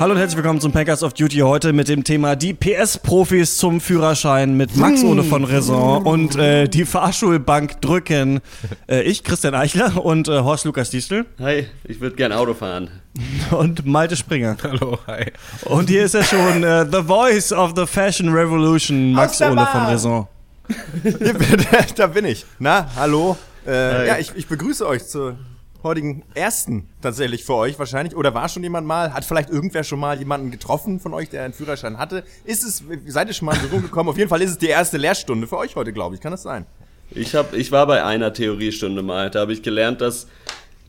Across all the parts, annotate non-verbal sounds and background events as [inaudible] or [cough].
Hallo und herzlich willkommen zum Packers of Duty heute mit dem Thema die PS-Profis zum Führerschein mit Max Ole von Raison und äh, die Fahrschulbank drücken. [laughs] Äh, ich, Christian Eichler und äh, Horst Lukas Diestel Hi, ich würde gern Auto fahren. [laughs] und Malte Springer. Hallo, hi. Und hier ist er schon, äh, the voice of the Fashion Revolution, Max Ole von. Raison. [laughs] da bin ich. Na, hallo. Äh, ja, ich, ich begrüße euch zur heutigen ersten tatsächlich für euch wahrscheinlich. Oder war schon jemand mal? Hat vielleicht irgendwer schon mal jemanden getroffen von euch, der einen Führerschein hatte? Ist es, seid ihr schon mal in Berührung gekommen? Auf jeden Fall ist es die erste Lehrstunde für euch heute, glaube ich. Kann das sein? Ich, hab, ich war bei einer Theoriestunde mal. Da habe ich gelernt, dass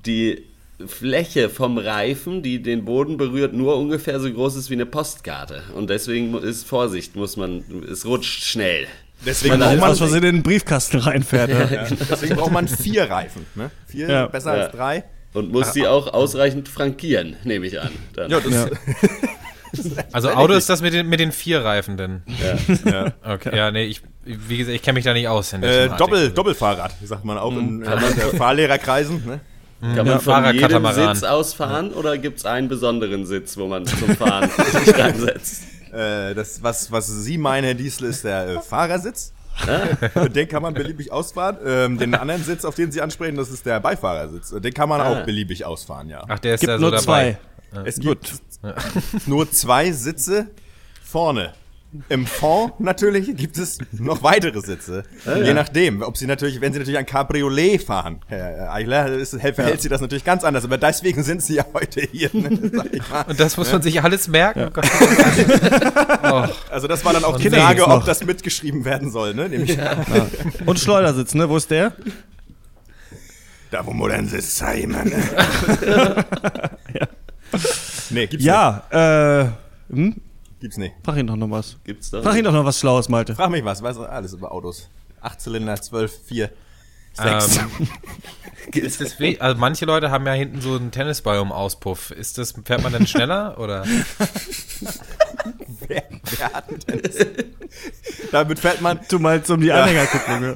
die Fläche vom Reifen, die den Boden berührt, nur ungefähr so groß ist wie eine Postkarte. Und deswegen ist Vorsicht, muss man, es rutscht schnell. Deswegen braucht, man, aus Versehen in den Briefkasten reinfährt. [laughs] Ja. deswegen braucht man vier Reifen. Ne? Vier Ja. besser Ja. als drei. Und muss die auch ausreichend frankieren, nehme ich an. Dann. Ja, das, Ja. [laughs] Also Auto ist das mit den, mit den vier Reifen denn? ja. [laughs] Okay. Ja, nee, ich, wie gesagt, ich kenne mich da nicht aus. In Äh. Doppel, Doppelfahrrad, sagt man auch in äh, Fahrlehrerkreisen. Ne? Kann man Ja, von jedem. Sitz aus fahren oder gibt es einen besonderen Sitz, wo man zum Fahren sich reinsetzt? Äh, das, was, was Sie meinen, Herr Diesel, ist der äh, Fahrersitz. Und den kann man beliebig ausfahren. Ähm, den anderen Sitz, auf den Sie ansprechen, das ist der Beifahrersitz. Den kann man auch beliebig ausfahren, ja. Ach, der ist Gibt da so nur dabei. zwei. es gibt nur zwei Sitze vorne. Im Fond natürlich gibt es noch weitere Sitze. Je nachdem, ob Sie natürlich, wenn Sie natürlich ein Cabriolet fahren, Herr Eichler, ist, verhält Sie das natürlich ganz anders. Aber deswegen sind Sie ja heute hier. Ne, ich. Und das muss man sich alles merken? Oh oh, [laughs] Also das war dann auch die Frage, ob das mitgeschrieben werden soll. Ne? Nämlich, [laughs] Und Schleudersitz, ne? Wo ist der? Da wo modern sitzt Simon. [laughs] Nee, gibt's nicht. Ja, äh, hm? Gibt's nicht. Frag ihn doch noch was. Gibt's da? Frag ihn doch noch was Schlaues, Malte. Frag mich was, weiß alles über Autos. Acht Zylinder, zwölf, vier, sechs. ähm, [laughs] ist das also manche Leute haben ja hinten so einen Tennisball um Auspuff. Ist das, fährt man dann schneller oder? [laughs] wer, wer hat denn das? Damit fährt man. Du meinst um die Anhängerkupplung, ja.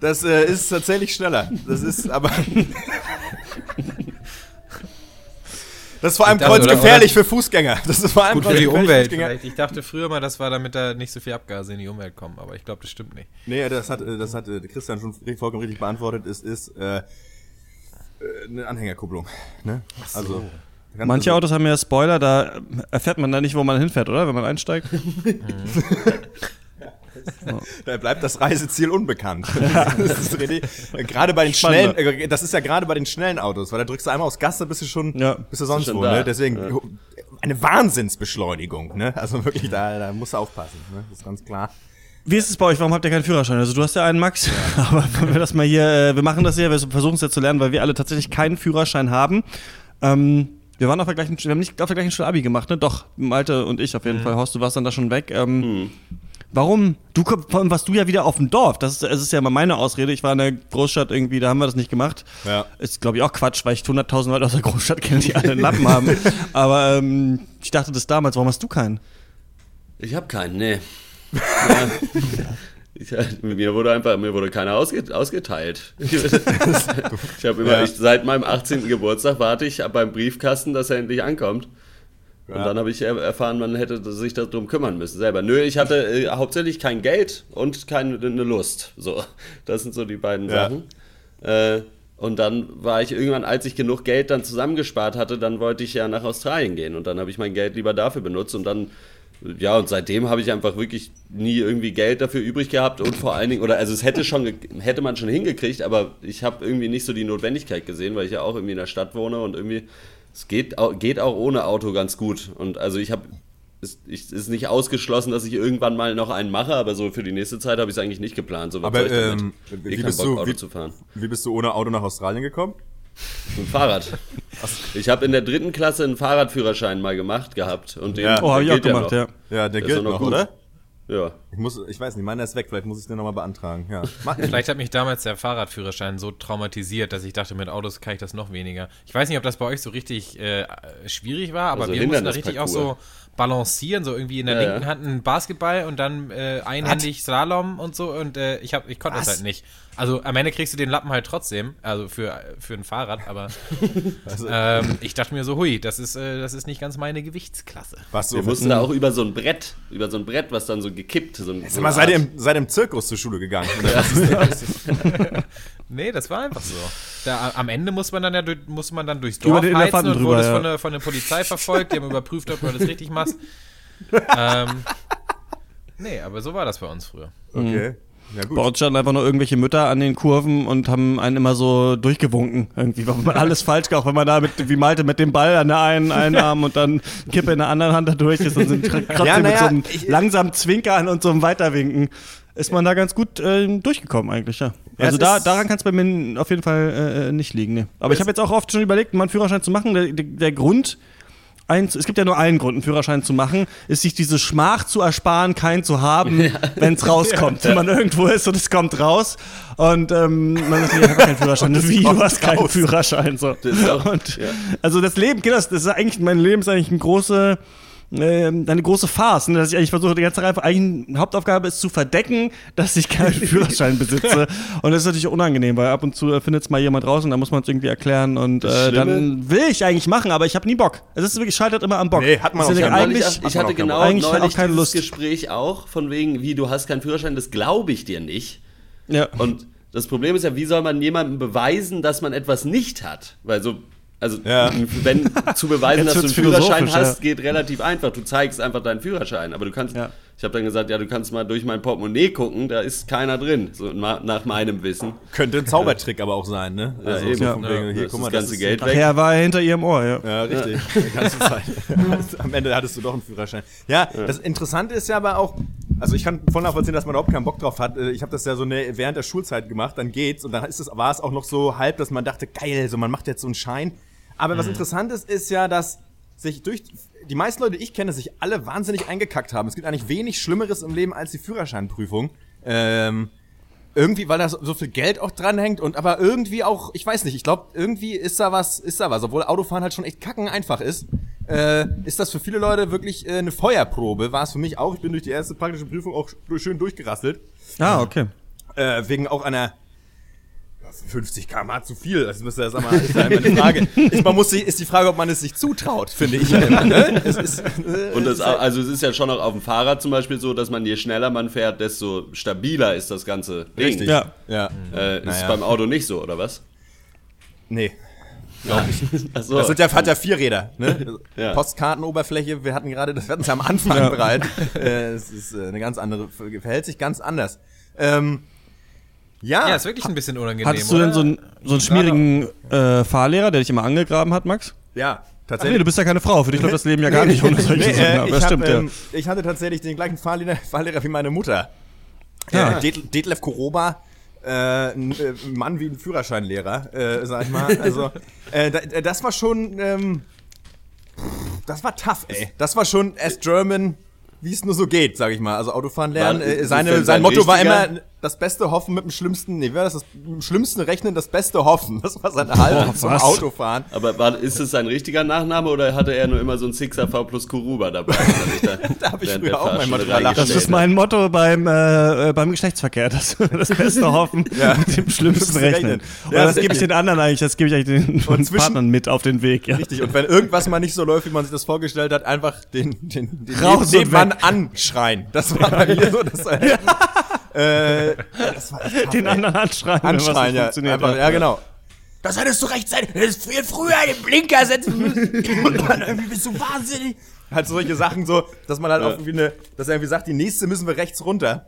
Das äh, ist tatsächlich schneller. Das ist aber. [laughs] Das ist vor allem dachte, oder- kreuzgefährlich für Fußgänger. Das ist vor allem Gut für die Umwelt. Fußgänger. Vielleicht. Ich dachte früher mal, das war damit da nicht so viel Abgase in die Umwelt kommen, aber ich glaube, das stimmt nicht. Nee, das hat, äh, das hat äh, Christian schon vollkommen richtig beantwortet. Es ist äh, äh, eine Anhängerkupplung. Ne? Also, ganz- Manche Autos haben ja Spoiler, da erfährt man da nicht, wo man hinfährt, oder? Wenn man einsteigt. [laughs] [laughs] [laughs] Da bleibt das Reiseziel unbekannt. [laughs] das ist richtig. Äh, Gerade bei den schnellen, Spannend. äh, das ist ja gerade bei den schnellen Autos, weil da drückst du einmal aufs Gas, da bist du schon, Ja. bist du sonst Schon wo, da. ne? Deswegen eine Wahnsinnsbeschleunigung, ne? Also wirklich, da, da musst du aufpassen, ne? Das ist ganz klar. Wie ist es bei euch? Warum habt ihr keinen Führerschein? Also du hast ja einen, Max. [laughs] Aber wenn wir das mal hier, äh, wir machen das hier, wir versuchen es jetzt zu lernen, weil wir alle tatsächlich keinen Führerschein haben. Ähm, wir waren auf der gleichen, wir haben nicht auf der gleichen Schule Abi gemacht, ne? Doch, Malte und ich auf jeden Fall. Horst, du warst dann da schon weg. Ähm, Warum? Du warst du ja wieder auf dem Dorf. Das ist, es ist ja immer meine Ausrede. Ich war in der Großstadt irgendwie, da haben wir das nicht gemacht. Ja. Ist, glaube ich, auch Quatsch, weil ich 100.000 Leute aus der Großstadt kenne, die alle einen Lappen haben. [laughs] Aber ähm, ich dachte das damals, warum hast du keinen? Ich habe keinen, nee. [laughs] Ja. Ich, mir wurde einfach, mir wurde keiner ausge, ausgeteilt. [laughs] Ich habe immer, Ja. ich, seit meinem 18. Geburtstag warte ich beim Briefkasten, dass er endlich ankommt. Und Ja. dann habe ich er- erfahren, man hätte sich darum kümmern müssen selber. Nö, ich hatte äh, hauptsächlich kein Geld und keine eine Lust. So, [laughs] das sind so die beiden Ja. Sachen. Äh, und dann war ich irgendwann, als ich genug Geld dann zusammengespart hatte, dann wollte ich ja nach Australien gehen. Und dann habe ich mein Geld lieber dafür benutzt. Und dann, ja, und seitdem habe ich einfach wirklich nie irgendwie Geld dafür übrig gehabt. Und vor allen Dingen, oder also es hätte schon, hätte man schon hingekriegt, aber ich habe irgendwie nicht so die Notwendigkeit gesehen, weil ich ja auch irgendwie in der Stadt wohne und irgendwie, es geht, geht auch ohne Auto ganz gut. Und also ich habe ist, ist nicht ausgeschlossen, dass ich irgendwann mal noch einen mache, aber so für die nächste Zeit habe ich es eigentlich nicht geplant. So, was Aber, soll ich damit? ähm, wie bist Bock, du- Auto wie- zu fahren. Wie bist du ohne Auto nach Australien gekommen? Mit dem Fahrrad. Ich habe in der dritten Klasse einen Fahrradführerschein mal gemacht gehabt. Und den, Ja. Oh, habe ich der auch gilt gemacht, noch. ja. Ja, der ist gilt noch noch, gut. oder? Ja. Ich muss, ich weiß nicht, meiner ist weg, vielleicht muss ich den nochmal beantragen. Ja. [laughs] Vielleicht hat mich damals der Fahrradführerschein so traumatisiert, dass ich dachte, mit Autos kann ich das noch weniger. Ich weiß nicht, ob das bei euch so richtig äh, schwierig war, aber Also wir mussten da richtig auch so balancieren, so irgendwie in der Ja, linken. Hand einen Basketball und dann äh, einhändig Slalom und so und äh, ich hab, ich konnte das halt nicht. Also am Ende kriegst du den Lappen halt trotzdem, also für, für ein Fahrrad, aber [laughs] Also, ähm, ich dachte mir so, hui, das ist, äh, das ist nicht ganz meine Gewichtsklasse. was so Wir mussten da auch über so ein Brett, über so ein Brett, was dann so gekippt. So ein, so Sag mal, seid ihr, im, seid ihr im Zirkus zur Schule gegangen? [laughs] Das? [laughs] Nee, das war einfach so. Da, am Ende muss man dann ja muss man dann durchs Über Dorf den heizen und drüber, wurde ja. von, der, von der Polizei verfolgt, die haben überprüft, ob du alles richtig machst. ähm, nee, aber so war das bei uns früher. Okay. Ja, gut. Bei uns standen einfach nur irgendwelche Mütter an den Kurven und haben einen immer so durchgewunken. Irgendwie, weil man alles falsch gemacht, wenn man da mit, wie Malte, mit dem Ball an der einen, einen Arm und dann Kippe in der anderen Hand da durch ist und sind tr- trotzdem Ja, mit naja, so einem langsamen Zwinkern und so einem Weiterwinken ist man da ganz gut äh, durchgekommen eigentlich, ja. Ja, Also da, daran kann es bei mir auf jeden Fall äh, nicht liegen. Nee. Aber ich habe jetzt auch oft schon überlegt, mal einen Führerschein zu machen. Der, der, der Grund, eins, es gibt ja nur einen Grund, einen Führerschein zu machen, ist sich diese Schmach zu ersparen, keinen zu haben, [laughs] wenn es rauskommt. Wenn man irgendwo ist und es kommt raus und ähm, man sagt, ich habe keinen [laughs] Führerschein. Wie, du hast keinen raus. Führerschein. So. Das auch- und, ja. Also das Leben, das ist eigentlich, mein Leben ist eigentlich eine große ähm, eine große Farce, ne, dass ich eigentlich versuche, die ganze Zeit einfach, eigentlich eine Hauptaufgabe ist zu verdecken, dass ich keinen [laughs] Führerschein besitze. Und das ist natürlich unangenehm, weil ab und zu äh, findet es mal jemand raus und dann muss man es irgendwie erklären und äh, dann will ich eigentlich machen, aber ich habe nie Bock. Es ist wirklich scheitert immer am Bock. Nee, hat man auch nicht. eigentlich, Neulich, ich hatte auch keinen genau Bock. Eigentlich neulich auch keine Lust. Gespräch auch, von wegen, wie du hast keinen Führerschein, das glaube ich dir nicht. ja. Und das Problem ist ja, wie soll man jemandem beweisen, dass man etwas nicht hat? Weil so, also Ja. wenn zu beweisen, [laughs] dass du einen Führerschein hast, ja. geht relativ einfach. Du zeigst einfach deinen Führerschein, aber du kannst. Ja. Ich habe dann gesagt, ja, du kannst mal durch mein Portemonnaie gucken, da ist keiner drin, so nach meinem Wissen. Könnte ein Zaubertrick aber auch sein, ne? Also eben. so Ja. von wegen, Ja, hier, das guck mal, das ganze Geld weg. Nachher war er hinter ihrem Ohr, ja. Ja, richtig. Die ganze Zeit. [laughs] Am Ende hattest du doch einen Führerschein. Ja, das Interessante ist ja aber auch, also ich kann voll nachvollziehen, dass man überhaupt keinen Bock drauf hat. Äh, Ich habe das ja so eine, während der Schulzeit gemacht, dann geht's und dann ist es, war es auch noch so halb, dass man dachte, geil, so man macht jetzt so einen Schein. Aber was interessant ist, ist ja, dass sich durch die meisten Leute, die ich kenne, sich alle wahnsinnig eingekackt haben. Es gibt eigentlich wenig Schlimmeres im Leben als die Führerscheinprüfung. Ähm, irgendwie, weil da so viel Geld auch dranhängt und aber irgendwie auch, ich weiß nicht, ich glaube, irgendwie ist da was, ist da was, obwohl Autofahren halt schon echt kacken einfach ist, äh, ist das für viele Leute wirklich äh, eine Feuerprobe, war es für mich auch, ich bin durch die erste praktische Prüfung auch schön durchgerasselt, Ah, okay. äh, wegen auch einer 50 km zu viel, das ist ja, sag mal, ist ja immer eine Frage. Ist, man muss sich, ist die Frage, ob man es sich zutraut, finde ich ja immer, ne? Es ist, äh, Und es das, ist also es ist ja schon auch auf dem Fahrrad zum Beispiel so, dass man je schneller man fährt, desto stabiler ist das ganze Ding. richtig. Ja. Ja. Äh, ist Naja. beim Auto nicht so, oder was? Nee. [laughs] Achso. Das sind ja, hat ja vier Räder, ne? Ja. Postkartenoberfläche, wir hatten gerade, das wir hatten es ja am Anfang bereits. Äh, es ist äh, eine ganz andere, verhält sich ganz anders. Ähm, ja, Ja, ist wirklich ein bisschen unangenehm. Hattest du denn oder? so einen, so einen schmierigen äh, Fahrlehrer, der dich immer angegraben hat, Max? ja, Ach nee, tatsächlich. du bist ja keine Frau, für dich läuft das Leben ja gar nicht ohne solche Nee, Sachen. äh, Aber ich, das hab, stimmt, ähm, ich hatte tatsächlich den gleichen Fahrlehrer, Fahrlehrer wie meine Mutter. Ja. Äh, Det- Detlef Koroba, äh, ein äh, Mann wie ein Führerscheinlehrer, äh, sag ich mal. Also, äh, da, äh, das war schon, ähm, das war tough, ey. Das war schon as German, wie es nur so geht, sag ich mal. Also Autofahren lernen. War- Äh, seine, denn sein sein Motto war immer das Beste hoffen mit dem Schlimmsten. Nee, wie war das? das mit dem Schlimmsten rechnen, das Beste hoffen. Das war seine Haltung zum was? Autofahren. Aber war, ist es sein richtiger Nachname oder hatte er nur immer so ein Sixer V plus Kuruba dabei? [laughs] Da, Da hab ich früher auch manchmal drüber lachen. Das ist mein Motto beim, äh, äh, beim Geschlechtsverkehr. Das, das [laughs] Beste hoffen, Ja. mit dem Schlimmsten rechnen. Oder Ja, das gebe ich den anderen eigentlich, das gebe ich eigentlich den, den zwischen- Partnern mit auf den Weg. Ja. Richtig, und wenn irgendwas mal nicht so läuft, wie man sich das vorgestellt hat, einfach den, den, den Raus Nebenmann weg. anschreien. Das war bei mir so, das war, [laughs] äh, das war echt Den ey. anderen anschreien, wenn was anschreien, ja. funktioniert. Einfach, ja, genau. Das hättest du rechtzeitig, du hättest viel früher den Blinker setzen müssen. Und dann irgendwie bist du wahnsinnig. Halt solche Sachen so, dass man halt auch irgendwie eine, dass er irgendwie sagt, die nächste müssen wir rechts runter.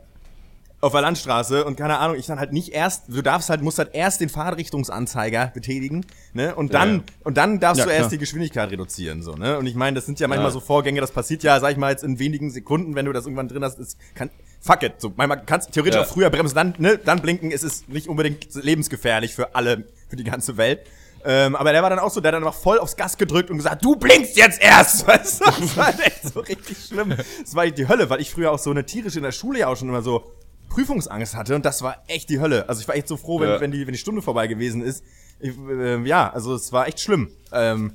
Auf der Landstraße und keine Ahnung, ich dann halt nicht erst, du darfst halt, musst halt erst den Fahrrichtungsanzeiger betätigen, ne? Und dann, Ja. und dann darfst Ja, du erst klar. die Geschwindigkeit reduzieren, so, ne? Und ich meine, das sind ja manchmal Ja. so Vorgänge, das passiert ja, sag ich mal, jetzt in wenigen Sekunden, wenn du das irgendwann drin hast, ist, kann, fuck it, so, manchmal kannst theoretisch Ja. auch früher bremsen, dann, ne? Dann blinken, ist es nicht unbedingt lebensgefährlich für alle, für die ganze Welt. Ähm, aber der war dann auch so, der hat dann einfach voll aufs Gas gedrückt und gesagt, du blinkst jetzt erst! [laughs] Weißt du? Das war [laughs] echt so richtig schlimm. Das war die Hölle, weil ich früher auch so eine tierisch in der Schule ja auch schon immer so Prüfungsangst hatte und das war echt die Hölle. Also ich war echt so froh, wenn, Ja. wenn, die, wenn die Stunde vorbei gewesen ist. Ich, ähm, ja, also es war echt schlimm. Ähm,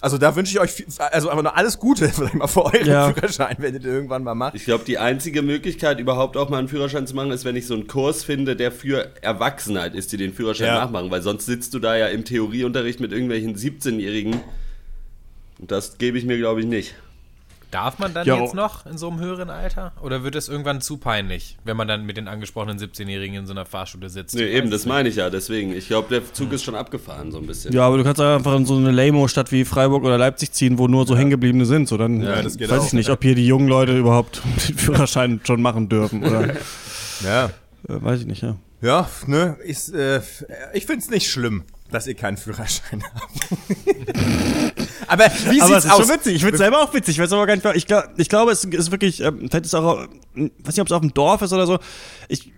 also da wünsche ich euch viel, also aber nur alles Gute [laughs] ich mal, für euren Ja. Führerschein, wenn ihr den irgendwann mal macht. Ich glaube, die einzige Möglichkeit, überhaupt auch mal einen Führerschein zu machen, ist, wenn ich so einen Kurs finde, der für Erwachsene halt ist, die den Führerschein Ja. nachmachen. Weil sonst sitzt du da ja im Theorieunterricht mit irgendwelchen 17-Jährigen. Und das gebe ich mir, glaube ich, nicht. Darf man dann Ja. jetzt noch in so einem höheren Alter? Oder wird es irgendwann zu peinlich, wenn man dann mit den angesprochenen 17-Jährigen in so einer Fahrschule sitzt? Nee, Ich eben, das es meine ich ja. Deswegen, ich glaube, der Zug ist schon abgefahren, so ein bisschen. Ja, aber du kannst auch einfach in so eine Lamo-Stadt wie Freiburg oder Leipzig ziehen, wo nur so Hängengebliebene sind. So, dann Ja, das geht weiß auch. ich nicht, ob hier die jungen Leute überhaupt [laughs] den Führerschein schon machen dürfen. Oder [laughs] äh, Ja. weiß ich nicht, ja. Ja, ne, ist, äh, ich find's nicht schlimm, dass ihr keinen Führerschein habt. [laughs] aber wie Aber sieht's es ist aus? schon witzig. Ich finde es selber auch witzig. Ich weiß aber gar nicht, ich glaube, ich glaube, es ist wirklich, ähm, vielleicht ist auch, äh, weiß nicht, ob es auf dem Dorf ist oder so. Ich,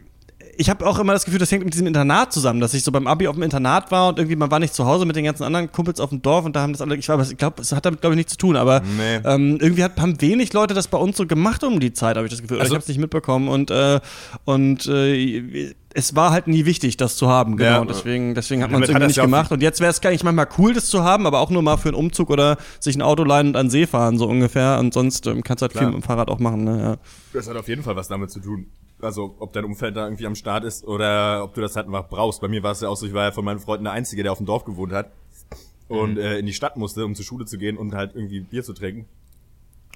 ich habe auch immer das Gefühl, das hängt mit diesem Internat zusammen, dass ich so beim Abi auf dem Internat war und irgendwie man war nicht zu Hause mit den ganzen anderen Kumpels auf dem Dorf und da haben das alle, ich, weiß, ich glaube, es hat damit glaube ich nichts zu tun, aber Nee. ähm, irgendwie hat, haben wenig Leute das bei uns so gemacht um die Zeit, habe ich das Gefühl. Also- ich habe es nicht mitbekommen und äh, und äh, es war halt nie wichtig, das zu haben, genau. Ja. und deswegen, deswegen hat man es irgendwie das nicht gemacht. Und jetzt wäre es gar nicht manchmal cool, das zu haben, aber auch nur mal für einen Umzug oder sich ein Auto leihen und an den See fahren, so ungefähr. Und sonst ähm, kannst du halt Klar. viel mit dem Fahrrad auch machen. Ne? Ja. Das hat auf jeden Fall was damit zu tun. Also, ob dein Umfeld da irgendwie am Start ist oder ob du das halt einfach brauchst. Bei mir war es ja auch so, ich war ja von meinen Freunden der Einzige, der auf dem Dorf gewohnt hat und äh, in die Stadt musste, um zur Schule zu gehen und halt irgendwie Bier zu trinken.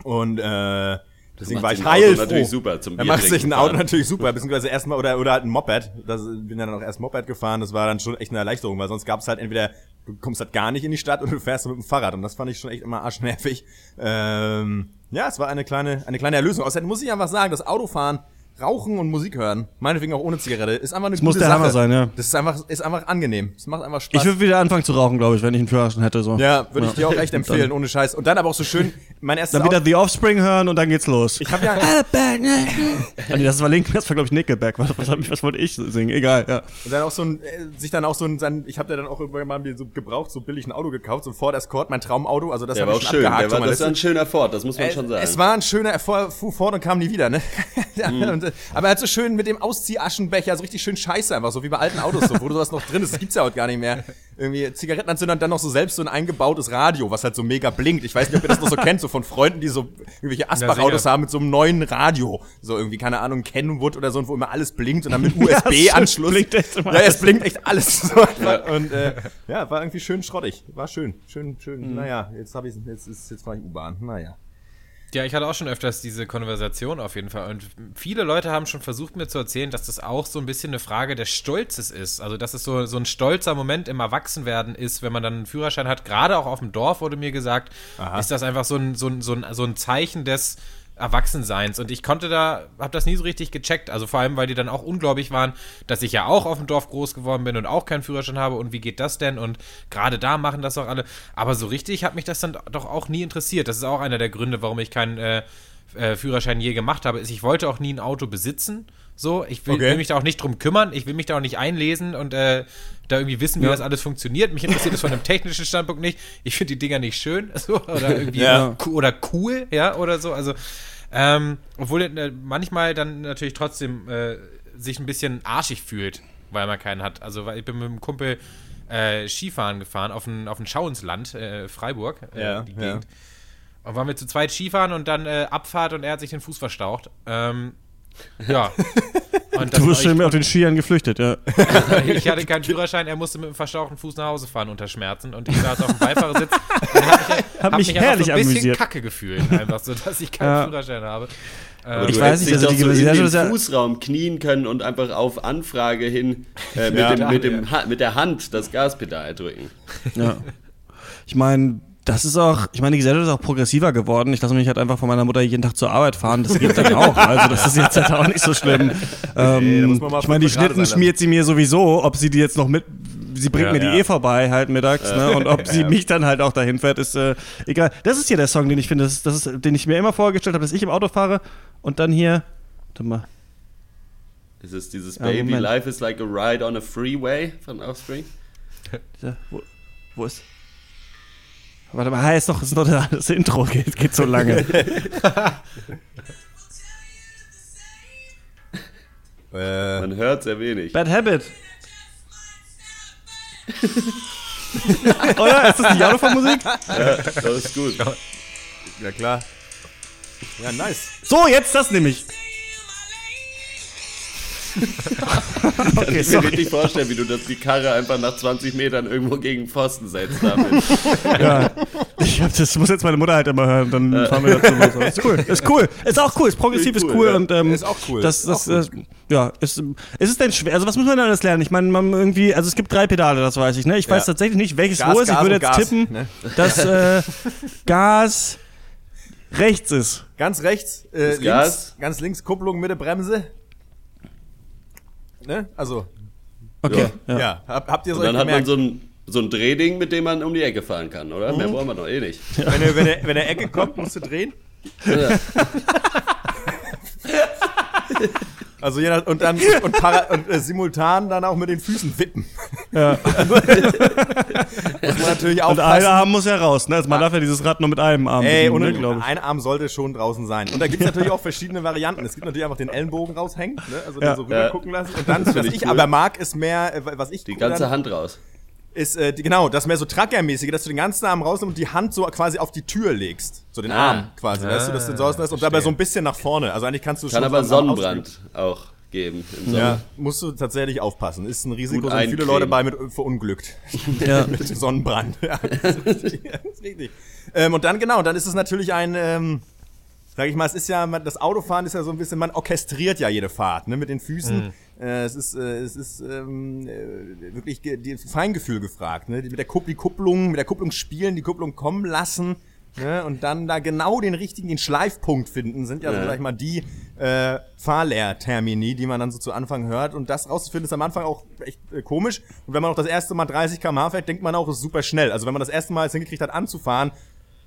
Und äh, deswegen war ich heilfroh. natürlich super zum Er macht sich ein Auto fahren. natürlich super, beziehungsweise erstmal oder oder halt ein Moped. Das bin ja dann auch erst Moped gefahren. Das war dann schon echt eine Erleichterung, weil sonst gab es halt entweder du kommst halt gar nicht in die Stadt oder du fährst mit dem Fahrrad und das fand ich schon echt immer arschnervig. Ähm, ja, es war eine kleine eine kleine Erlösung. Außerdem muss ich einfach sagen, das Autofahren Rauchen und Musik hören, meinetwegen auch ohne Zigarette, ist einfach eine muss gute der Sache. Hammer sein, ja. Das ist einfach, ist einfach angenehm. Es macht einfach Spaß. Ich würde wieder anfangen zu rauchen, glaube ich, wenn ich einen Führerschein hätte. So. ja, würde ich dir auch echt [laughs] empfehlen, ohne Scheiß. Und dann aber auch so schön, mein erstes dann wieder The Offspring hören und dann geht's los. Ich habe ja, [laughs] Ah, das war Link, das war, glaube ich, Nickelback. Was, was, was wollte ich singen? Egal, ja. Und dann auch so ein, äh, sich dann auch so ein, sein, ich habe da dann auch irgendwann mal so gebraucht, so billig ein Auto gekauft, so ein Ford Escort, mein Traumauto, also das habe war ich auch schon schön. abgehakt. Der war, das war ein schöner Ford, das muss man Äh, schon sagen. Es war ein schöner Erfolg, fuhr fort und kam nie wieder, ne? [laughs] ja, und, äh, aber halt so schön mit dem Auszieh-Aschenbecher, so richtig schön scheiße einfach, so wie bei alten Autos, so, wo sowas noch drin ist, das gibt's ja heute gar nicht mehr. Irgendwie Zigarettenanzünder und dann noch so selbst so ein eingebautes Radio, was halt so mega blinkt. Ich weiß nicht, ob ihr das noch so kennt, so von Freunden, die so irgendwelche Asbach-Autos haben mit so einem neuen Radio. So irgendwie, keine Ahnung, Kenwood oder so, wo immer alles blinkt und dann mit [laughs] Ja, USB-Anschluss. es blinkt echt immer ja, es blinkt echt alles. [laughs] So. Und äh, ja, war irgendwie schön schrottig. War schön. Schön, schön. Mhm. Naja, jetzt habe ich jetzt ist jetzt fahre ich U-Bahn. Naja. Ja, ich hatte auch schon öfters diese Konversation auf jeden Fall. Und viele Leute haben schon versucht, mir zu erzählen, dass das auch so ein bisschen eine Frage des Stolzes ist. Also, dass es so, so ein stolzer Moment im Erwachsenwerden ist, wenn man dann einen Führerschein hat. Gerade auch auf dem Dorf wurde mir gesagt, Aha. ist das einfach so ein, so ein, so ein, so ein Zeichen des Erwachsenseins. Und ich konnte da, hab das nie so richtig gecheckt. Also vor allem, weil die dann auch ungläubig waren, dass ich ja auch auf dem Dorf groß geworden bin und auch keinen Führerschein habe. Und wie geht das denn? Und gerade da machen das auch alle. Aber so richtig hat mich das dann doch auch nie interessiert. Das ist auch einer der Gründe, warum ich keinen äh, äh, Führerschein je gemacht habe. Ist, ich wollte auch nie ein Auto besitzen. So, ich will, Okay. will mich da auch nicht drum kümmern. Ich will mich da auch nicht einlesen und äh, da irgendwie wissen, wie Ja. das alles funktioniert. Mich interessiert das von einem technischen Standpunkt nicht. Ich finde die Dinger nicht schön [laughs] so, oder irgendwie Ja. oder cool, ja, oder so. Also, ähm, obwohl äh, manchmal dann natürlich trotzdem äh, sich ein bisschen arschig fühlt, weil man keinen hat. Also, weil ich bin mit einem Kumpel äh, Skifahren gefahren auf ein, auf ein Schauensland, äh, Freiburg, Ja, die ja. Und waren wir zu zweit Skifahren und dann äh, Abfahrt und er hat sich den Fuß verstaucht. Ähm, ja. [laughs] Du war bist schon auf den Skiern geflüchtet, ja. [laughs] ich hatte keinen Führerschein, er musste mit dem verstauchten Fuß nach Hause fahren unter Schmerzen und ich saß auf dem Beifahrersitz [laughs] und hab mich, hab mich mich einfach herrlich so ein bisschen amüsiert. kacke gefühlt, einfach so, dass ich keinen Ja. Führerschein habe. Aber Ähm, Ich du weiß nicht, also die so in den ja- Fußraum knien können und einfach auf Anfrage hin äh, mit, Ja. dem, mit, dem, mit der Hand das Gaspedal drücken. ja. Ich meine, das ist auch, ich meine, die Gesellschaft ist auch progressiver geworden. Ich lasse mich halt einfach von meiner Mutter jeden Tag zur Arbeit fahren. Das geht dann auch. Also das ist jetzt halt auch nicht so schlimm. [laughs] Ähm, mal ich meine, die Schnitten schmiert sie mir sowieso, ob sie die jetzt noch mit. Sie bringt Ja, mir die ja. eh vorbei halt mittags, ne? Und ob [laughs] sie mich dann halt auch dahin fährt, ist äh, egal. Das ist hier der Song, den ich finde, das ist, das ist, den ich mir immer vorgestellt habe, dass ich im Auto fahre und dann hier. Warte mal. Ist es dieses Ja, Baby Moment. Life is like a ride on a freeway von Offspring? Ja, wo- Wo ist. Warte mal, ist noch, ist noch das Intro, geht, geht so lange. [laughs] Äh, Man hört sehr wenig. Bad Habit. Oder? Ist das die Autofahrmusik? Ja, das ist gut. ja, klar. Ja, nice. So, jetzt das nämlich. [laughs] Kann ich mir sorry. wirklich vorstellen, wie du das, die Karre einfach nach 20 Metern irgendwo gegen den Pfosten setzt damit. [laughs] Ja. Ich hab, das muss jetzt meine Mutter halt immer hören, dann fahren wir dazu Ist cool, ist cool. Ist auch cool, ist progressiv, ist Ist cool. cool, ja. Und, ähm, Ist auch cool. Das, Ist das, auch äh, ja, ist, ist es denn schwer? Also, was muss man denn alles lernen? Ich meine, man irgendwie, also es gibt drei Pedale, das weiß ich, ne? Ich weiß Ja. tatsächlich nicht, welches Gas, wo ist. Ich würde jetzt Gas, tippen, ne? dass äh, [laughs] Gas rechts ist. Ganz rechts, äh, links, Gas. ganz links Kupplung, Mitte Bremse. Ne? Also, Okay. ja. Ja. Hab, habt ihr es euch dann hat man gemerkt? so ein, so ein Drehding, mit dem man um die Ecke fahren kann, oder? Mehr brauchen wir doch eh nicht. [laughs] wenn, der, wenn, wenn der Ecke kommt, musst du drehen. [laughs] [laughs] Also je nach, und dann und, para, und äh, simultan dann auch mit den Füßen wippen. Ja. [laughs] Muss man natürlich Und einer aufpassen. Arm muss ja raus, ne? Also man darf ja dieses Rad nur mit einem Arm Ey, und ne, glaube ich. ein Arm sollte schon draußen sein. Und da gibt es natürlich auch verschiedene Varianten. Es gibt natürlich einfach den Ellenbogen raushängen, ne? also den Ja. so rüber Ja. gucken lassen. Und [laughs] dann, was ich cool. aber mag, ist mehr, äh, was ich Die ganze dann- Hand raus. Ist, äh, die, genau, das mehr so Trucker-mäßige, dass du den ganzen Arm rausnimmst und die Hand so quasi auf die Tür legst. So den Ah. Arm quasi, weißt du, dass du den so auslässt und dabei so ein bisschen nach vorne. Also eigentlich kannst du Kann schon aber Sonnenbrand auch geben. Ja, musst du tatsächlich aufpassen. Ist ein Risiko, Gut sind viele. Leute bei mit verunglückt. [laughs] Ja. [laughs] mit Sonnenbrand. Ja, das ist richtig. Das ist richtig. Ähm, und dann, genau, dann ist es natürlich ein, ähm, sag ich mal, es ist ja, man- das Autofahren ist ja so ein bisschen, man orchestriert ja jede Fahrt, ne, mit den Füßen. Äh, es ist, äh, es ist ähm, äh, wirklich Feingefühl gefragt, ne, die, mit der Kupp, die Kupplung, mit der Kupplung spielen, die Kupplung kommen lassen. Ne, und dann da genau den richtigen, den Schleifpunkt finden, sind ja, so, Ja. sag ich mal, die äh, Fahrlehrtermini, die man dann so zu Anfang hört. Und das rauszufinden, ist am Anfang auch echt äh, komisch. Und wenn man auch das erste Mal 30 km/h fährt, denkt man auch, es ist super schnell. Also wenn man das erste Mal es hingekriegt hat, anzufahren,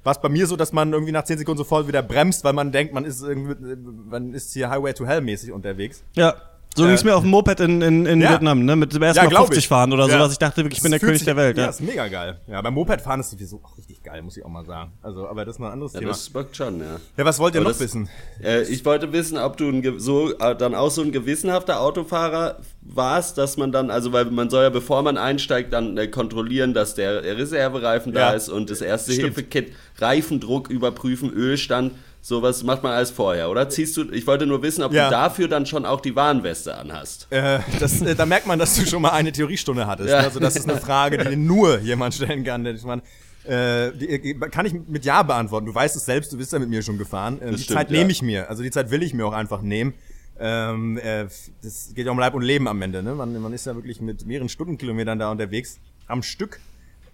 war es bei mir so, dass man irgendwie nach 10 Sekunden sofort wieder bremst, weil man denkt, man ist irgendwie, äh, man ist hier Highway to Hell mäßig unterwegs. Ja. So ging es mir auf dem Moped in, in, in Ja. Vietnam, ne? Mit dem ersten Ja, Mal glaub 50 ich. fahren oder Ja. sowas. Ich dachte wirklich, ich bin der König sich- der Welt. Ja, Ja. ist mega geil. Ja, beim Mopedfahren ist sowieso auch richtig geil, muss ich auch mal sagen. Also, aber das ist mal ein anderes Ja, Thema. das bockt schon, ja. Ja, was wollt ihr Aber noch das- wissen? Äh, ich wollte wissen, ob du ein, so, äh, dann auch so ein gewissenhafter Autofahrer warst, dass man dann, also weil man soll ja, bevor man einsteigt, dann äh, kontrollieren, dass der Reservereifen da ist und das erste. Hilfe-Kit, Reifendruck überprüfen, Ölstand, sowas macht man alles vorher, oder? Ziehst du, ich wollte nur wissen, ob Ja. du dafür dann schon auch die Warnweste anhast. Äh, das, äh, da merkt man, dass du schon mal eine Theoriestunde hattest. Ja. Also das ist eine Frage, die [laughs] nur jemand stellen kann. Ich meine, äh, die, äh, kann ich mit Ja beantworten. Du weißt es selbst, du bist ja mit mir schon gefahren. Äh, die stimmt, Zeit ja. nehme ich mir. Also die Zeit will ich mir auch einfach nehmen. Ähm, äh, das geht ja um Leib und Leben am Ende. Ne? Man, man ist ja wirklich mit mehreren Stundenkilometern da unterwegs am Stück.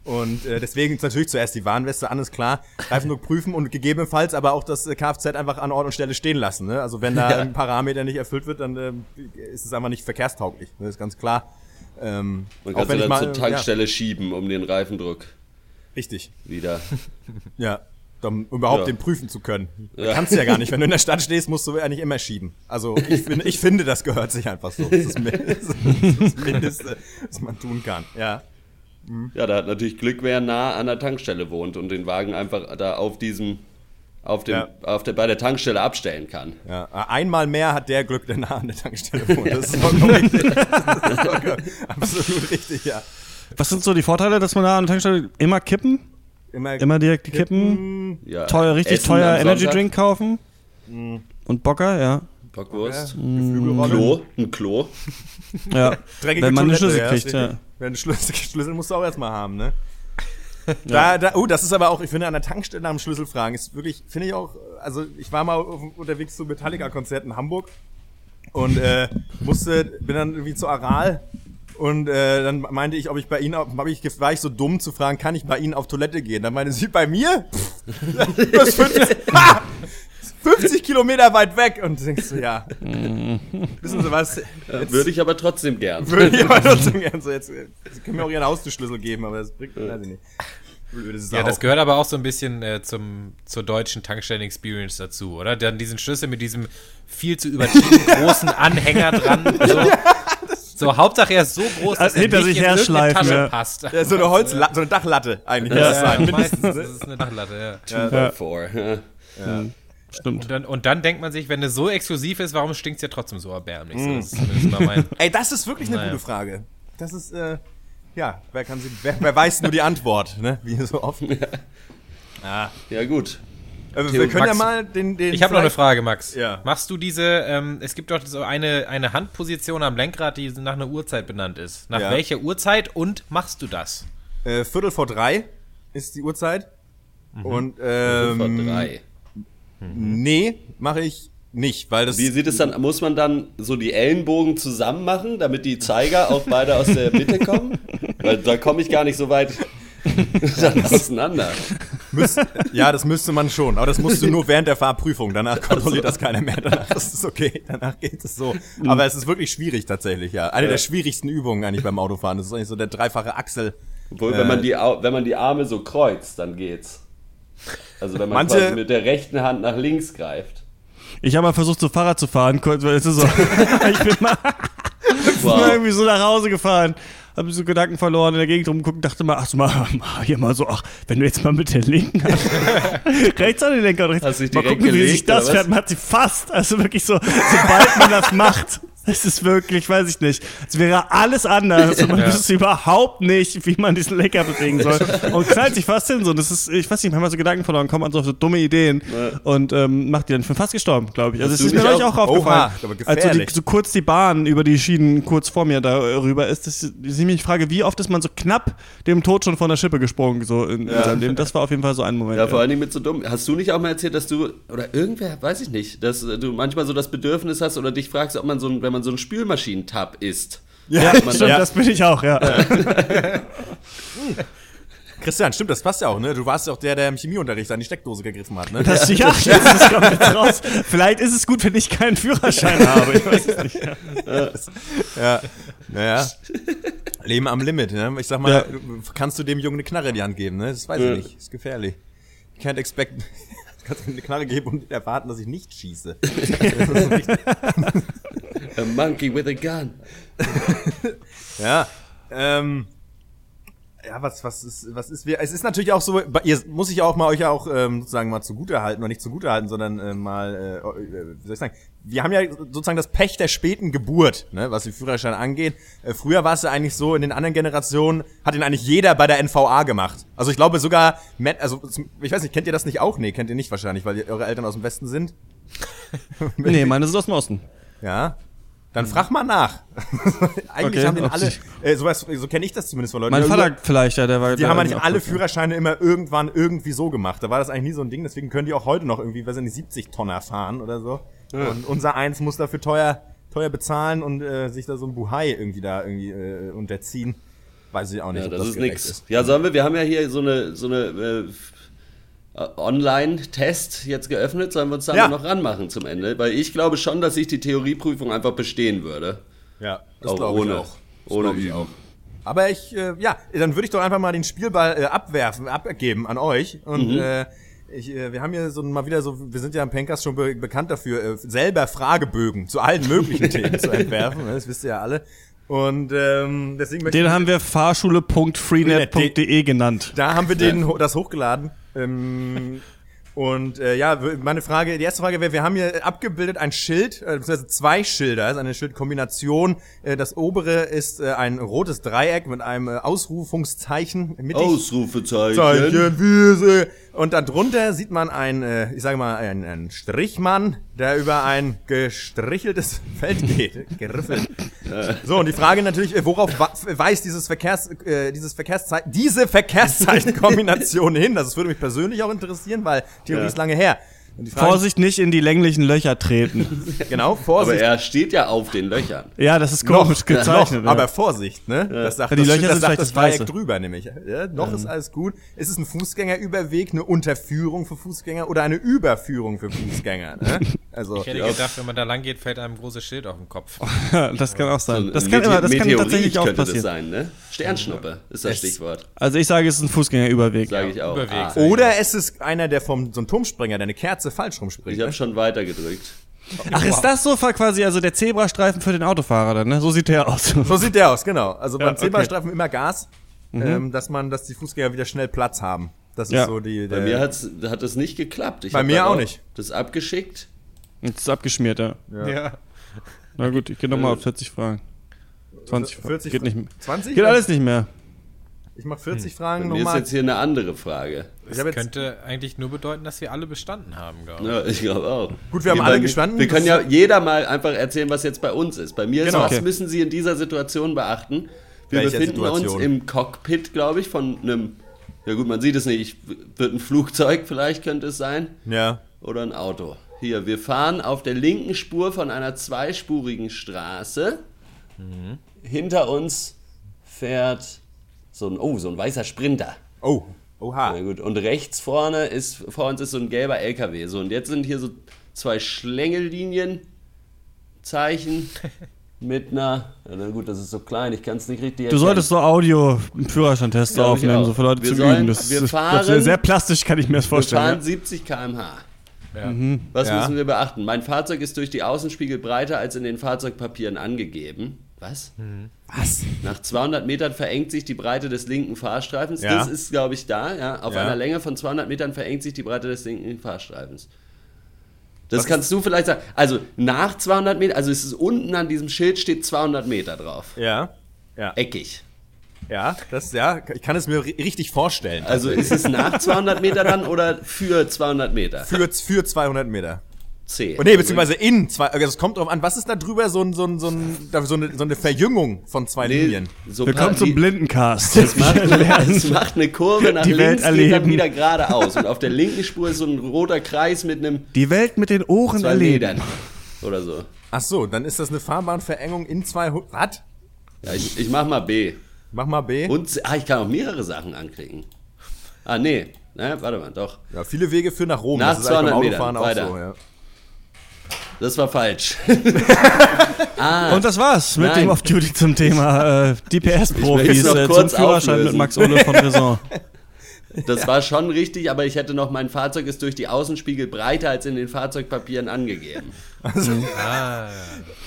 Und äh, deswegen ist natürlich zuerst die Warnweste an, ist klar. Reifendruck prüfen und gegebenenfalls aber auch das äh, Kfz einfach an Ort und Stelle stehen lassen. Ne? Also wenn da [laughs] Ja. ein Parameter nicht erfüllt wird, dann ähm, ist es einfach nicht verkehrstauglich. Ne? Das ist ganz klar. Ähm, Man auch kann ich dann mal, zur Tankstelle schieben, um den Reifendruck Ja, richtig. wieder. [laughs] Ja. Um überhaupt Ja. den prüfen zu können. Du Ja. kannst ja gar nicht. Wenn du in der Stadt [laughs] stehst, musst du ja nicht immer schieben. Also ich finde, ich finde, das gehört sich einfach so. Das ist, mi- das ist das Mindeste, was man tun kann. Ja. Ja, da hat natürlich Glück, wer nah an der Tankstelle wohnt und den Wagen einfach da auf diesem, auf dem, Ja. auf der, bei der Tankstelle abstellen kann. Ja, einmal mehr hat der Glück, der nah an der Tankstelle wohnt. [laughs] Das ist vollkommen [laughs] richtig. Das ist vollkommen, absolut richtig, ja. Was sind so die Vorteile, dass man da an der Tankstelle immer kippen? Immer direkt die Kippen? Ja, Teuer, richtig Essen teuer Energy Drink kaufen? Und Bocker, ja. Bockwurst. Geflügelrolle. Klo, ein Klo. [laughs] ja. Dreckige Wenn man einen Toilette, Schlüssel ja, kriegt, ja. Wenn einen Schlüssel, [laughs] Schlüssel musst du auch erstmal haben, ne? [laughs] Da, da, oh, das ist aber auch, ich finde, an der Tankstelle am Schlüssel fragen ist wirklich, finde ich auch, also ich war mal auf, unterwegs zu Metallica-Konzert in Hamburg und äh, musste, bin dann irgendwie zu Aral und äh, dann meinte ich, ob ich bei Ihnen, auf- hab ich, war ich so dumm zu fragen, kann ich bei Ihnen auf Toilette gehen? Dann meinte sie, bei mir? Pff, das 50, ha! 50 Kilometer weit weg und du denkst so, ja. Wissen Sie was? Ja, Würde ich aber trotzdem gern. Würde ich aber trotzdem gern so jetzt. Sie können mir auch ihren Haustürschlüssel geben, aber das bringt, weiß ich nicht. Ja, das gehört aber auch so ein bisschen äh, zum, zur deutschen Tankstellen-Experience dazu, oder? Dann diesen Schlüssel mit diesem viel zu übertrieben [laughs] großen Anhänger dran. So, So, Hauptsache er ist so groß, dass er Hinter nicht sich in irgendeine Tasche ja. passt. Ja, so eine Holzlatte, so eine Dachlatte eigentlich. Ja, muss es ja, sein. meistens ist es eine Dachlatte, ja. Two by four. Ja. Stimmt. Und dann, und dann denkt man sich, wenn es so exklusiv ist, warum stinkt es ja trotzdem so erbärmlich? So, das. Ey, das ist wirklich eine Naja. gute Frage. Das ist, äh, ja, wer kann sie, wer, wer weiß nur die Antwort, ne? Wie so oft. [laughs] Ja. ja, gut. Äh, wir können ja Max, mal den, den. Ich habe noch eine Frage, Max. Ja. Machst du diese, ähm, es gibt doch so eine, eine Handposition am Lenkrad, die nach einer Uhrzeit benannt ist. Nach Ja. welcher Uhrzeit und machst du das? Äh, Viertel vor drei ist die Uhrzeit. Mhm. Und, Vor ähm, nee, mache ich nicht, weil das. Wie sieht es dann, muss man dann so die Ellenbogen zusammen machen, damit die Zeiger auch beide aus der Mitte kommen? Weil da komme ich gar nicht so weit [laughs] dann auseinander. Müsst, ja, das müsste man schon. Aber das musst du nur während der Fahrprüfung. Danach kontrolliert das keiner mehr. Danach ist es okay. Danach geht es so. Aber es ist wirklich schwierig tatsächlich, ja. Eine der schwierigsten Übungen eigentlich beim Autofahren. Das ist eigentlich so der dreifache Achsel. Obwohl, wenn, man die, Au- wenn man die Arme so kreuzt, dann geht's. Also wenn man Manche- quasi mit der rechten Hand nach links greift. Ich habe mal versucht, so Fahrrad zu fahren, kurz, weil es ist so. [laughs] ich bin mal Wow. irgendwie so nach Hause gefahren. Hab so Gedanken verloren, in der Gegend rumgeguckt dachte mal, ach so mal, mal hier mal so, ach, wenn du jetzt mal mit der linken Hand [laughs] rechts an den Lenker dich mal gucken, wie sich gelegt, das fährt. Man hat sie fast, also wirklich so, sobald man das macht, es ist wirklich, weiß ich nicht, es wäre alles anders [laughs] und man wüsste überhaupt nicht, wie man diesen Lenker bewegen soll und knallt sich fast hin so. Und das ist, ich weiß nicht, manchmal so Gedanken verloren, kommt man so auf so dumme Ideen und ähm, macht die dann. Ich bin fast gestorben, glaube ich. Also es ist mir neulich auch, auch- aufgefallen. Oha, aber als so, die, so kurz die Bahn über die Schienen kurz vor mir darüber ist, dass ich mich frage, wie oft ist man so knapp dem Tod schon von der Schippe gesprungen, so in, in seinem Leben. Das war auf jeden Fall so ein Moment. Ja, vor allen Dingen mit so dumm. Hast du nicht auch mal erzählt, dass du, oder irgendwer, weiß ich nicht, dass du manchmal so das Bedürfnis hast oder dich fragst, ob man so ein, wenn man so einen Spülmaschinentab isst. ja, man- [laughs] stimmt, ja. das bin ich auch, ja. [laughs] Christian, stimmt, das passt ja auch, ne? Du warst ja auch der, der im Chemieunterricht an die Steckdose gegriffen hat, ne? Das, ja, jetzt [laughs] das kommt jetzt raus. Vielleicht ist es gut, wenn ich keinen Führerschein habe. Ich weiß es nicht. Ja, naja. Leben am Limit, ne? Ich sag mal, Ja. kannst du dem Jungen eine Knarre in die Hand geben, ne? Das weiß Ja. ich nicht. ist gefährlich. You can't expect. Du kannst mir eine Knarre geben und erwarten, dass ich nicht schieße. A monkey with a gun. [laughs] Ja. Ähm. Ja, was, was ist, was ist, wir, es ist natürlich auch so, bei- ihr muss ich auch mal euch auch ähm, sozusagen mal zugutehalten, oder nicht zugutehalten, sondern äh, mal, äh, äh, wie soll ich sagen, wir haben ja sozusagen das Pech der späten Geburt, ne, was den Führerschein angeht. Äh, früher war es ja eigentlich so, in den anderen Generationen hat ihn eigentlich jeder bei der NVA gemacht. Also ich glaube sogar, Matt- also ich weiß nicht, kennt ihr das nicht auch? Nee, kennt ihr nicht wahrscheinlich, weil ihr, eure Eltern aus dem Westen sind. [laughs] Nee, meine sind aus dem Osten. Ja. Dann frag mal nach. [laughs] eigentlich Okay, haben den alle, äh, sowas, so kenne ich das zumindest von Leuten. Mein Ja, Vater vielleicht, ja, der war. die haben eigentlich alle gut, ja. Führerscheine immer irgendwann irgendwie so gemacht. Da war das eigentlich nie so ein Ding, deswegen können die auch heute noch irgendwie, weiß ich nicht, 70 Tonner fahren oder so. Und unser eins muss dafür teuer, teuer bezahlen und äh, sich da so ein Buhai irgendwie da irgendwie äh, unterziehen. Weiß ich auch nicht, Ja, ob das, ist nix. Ja, sollen wir, wir haben ja hier so eine, so eine äh, Online-Test jetzt geöffnet, sollen wir uns da Ja. noch ranmachen zum Ende? Weil ich glaube schon, dass ich die Theorieprüfung einfach bestehen würde. Ja, das Auch glaube ich ohne, auch. Das ohne ich auch. Aber ich, äh, ja, dann würde ich doch einfach mal den Spielball äh, abwerfen, abgeben an euch. Und Mhm. äh, ich, äh, wir haben hier so mal wieder so, wir sind ja im Pencast schon be bekannt dafür, äh, selber Fragebögen zu allen möglichen [laughs] Themen zu entwerfen. ne? Das wisst ihr ja alle. Und ähm, deswegen möchte Den ich, haben wir fahrschule.freenet.de genannt. da haben wir den, das hochgeladen. Ähm, und äh, ja, meine Frage, die erste Frage wäre, wir haben hier abgebildet ein Schild, äh, beziehungsweise zwei Schilder, ist eine Schildkombination. Äh, das obere ist äh, ein rotes Dreieck mit einem äh, Ausrufungszeichen mittig. Ausrufezeichen. Zeichen, Wiese. Und darunter sieht man ein, äh, ich sage mal, ein, ein Strichmann, der über ein gestricheltes [laughs] Feld geht. Geriffelt. So, und die Frage natürlich, äh, worauf weist dieses Verkehrs, äh, dieses Verkehrszeichen, diese Verkehrszeichenkombination hin? Das würde mich persönlich auch interessieren, weil Theorie Ja. ist lange her. Und die Frage, Vorsicht, nicht in die länglichen Löcher treten. [laughs] Genau, Aber Vorsicht. er steht ja auf den Löchern. Ja, das ist noch, komisch gezeichnet. noch, aber ja. Vorsicht, ne? Das sagt, Ja, die das, Löcher das, sind sagt vielleicht das Dreieck Weiße. drüber nämlich. Ja, noch ist alles gut. Ist es ein Fußgängerüberweg, eine Unterführung für Fußgänger oder eine Überführung für Fußgänger? Ne? [laughs] Also, Ich hätte gedacht, wenn man da lang geht, fällt einem ein großes Schild auf den Kopf. [laughs] das kann auch sein. Das kann, immer, das kann Meteorit tatsächlich auch könnte das passieren. sein, ne? Sternschnuppe ist das Stichwort. Also ich sage, es ist ein Fußgängerüberweg. Sage ich auch. Überweg. Ah, oder es ist einer, der vom so ein Turmspringer, der eine Kerze falsch ich rumspringt. habe Ne? schon weiter gedrückt. Ach, ist das so quasi, also der Zebrastreifen für den Autofahrer dann, ne? So sieht der aus. So sieht der aus, genau. Also [laughs] beim okay. Zebrastreifen immer Gas, ähm, dass man, dass die Fußgänger wieder schnell Platz haben. Das ist Ja. so die. Bei mir hat's, hat es nicht geklappt. Ich Bei mir auch nicht. Das abgeschickt. Jetzt ist abgeschmiert, ja. Ja. Na gut, ich gehe nochmal auf 40 Fragen. 20 Fragen. 40 Geht nicht mehr. 20? Geht alles nicht mehr. Ich mach 40 Fragen Bei mir ist nochmal. jetzt hier eine andere Frage. Jetzt, Könnte eigentlich nur bedeuten, dass wir alle bestanden haben, glaube ich. Ja, ich glaube auch. Gut, wir haben Wie alle gestanden. Wir können Das- ja jeder mal einfach erzählen, was jetzt bei uns ist. Bei mir ist, Genau. was Okay. müssen Sie in dieser Situation beachten? Wir Welcher befinden Situation? uns im Cockpit, glaube ich, von einem, ja gut, man sieht es nicht, ich, wird ein Flugzeug vielleicht könnte es sein ja. oder ein Auto. Hier, wir fahren auf der linken Spur von einer zweispurigen Straße. Mhm. Hinter uns fährt so ein, oh, so ein weißer Sprinter. Oh. Oha. Na gut, und rechts vorne ist, vor uns ist so ein gelber LKW. So, und jetzt sind hier so zwei Schlängellinien, Zeichen [laughs] mit einer, ja, na gut, das ist so klein, ich kann es nicht richtig Du solltest so Audio Führerscheintest Glaub ich aufnehmen, so für Leute Wir zu sollen- üben. Das, wir ist- fahren- das ist sehr plastisch, kann ich mir das Wir vorstellen. fahren Ja. 70 km/h. Ja. Was Ja. müssen wir beachten? Mein Fahrzeug ist durch die Außenspiegel breiter als in den Fahrzeugpapieren angegeben. Was? Was? Nach 200 Metern verengt sich die Breite des linken Fahrstreifens. Ja. Das ist, glaube ich, da. Ja. Auf Ja. einer Länge von 200 Metern verengt sich die Breite des linken Fahrstreifens. Das Was kannst du vielleicht sagen. Also nach 200 Metern, also es ist unten an diesem Schild steht 200 Meter drauf. Ja. Ja. Eckig. Ja, das, ja, ich kann es mir ri- richtig vorstellen. Also ist es nach 200 Meter dann oder für 200 Meter? Für, für 200 Meter. C. Oh, nee, beziehungsweise in zwei, also es kommt drauf an, was ist da drüber so, ein, so, ein, so, ein, so, eine, so eine Verjüngung von zwei Nee, Linien? so Willkommen zum Blindencast. [laughs] Es macht, es macht eine Kurve nach Die Welt links, geht dann erleben. wieder geradeaus. Und auf der linken Spur ist so ein roter Kreis mit einem Die Welt mit den Ohren zwei erleben. Metern. Oder so. Ach so, dann ist das eine Fahrbahnverengung in zwei, was? Ja, ich, ich mach mal B. Mach mal B. Und, ah, ich kann auch mehrere Sachen anklicken. Ah, nee. Na, warte mal, doch. Ja, viele Wege führen nach Rom. Nach das ist eigentlich 200 beim Metern, Autofahren auch weiter. so, ja. Das war falsch. [laughs] Und das war's mit Nein. dem Off-Duty zum Thema äh, DPS-Profis äh, zum Führerschein auflösen. mit Max Ole von Raison. [laughs] Das war schon richtig, aber ich hätte noch, mein Fahrzeug ist durch die Außenspiegel breiter als in den Fahrzeugpapieren angegeben. Ah,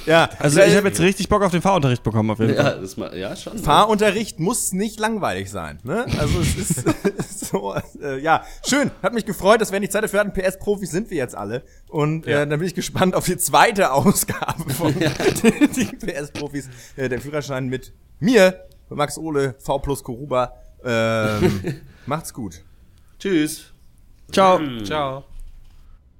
Ja, Also ich habe jetzt richtig Bock auf den Fahrunterricht bekommen auf jeden Fall. Ja, das ma- ja schon. Fahrunterricht muss nicht langweilig sein. Ne? Also [laughs] es ist so, äh, ja, schön, hat mich gefreut, dass wir die Zeit dafür hatten. PS-Profis sind wir jetzt alle. Und Ja. äh, dann bin ich gespannt auf die zweite [laughs] Ausgabe von [laughs] die PS-Profis, äh, der Führerschein mit mir, Max Ole, V plus Koruba. Ähm, macht's gut. Tschüss. Ciao. ciao.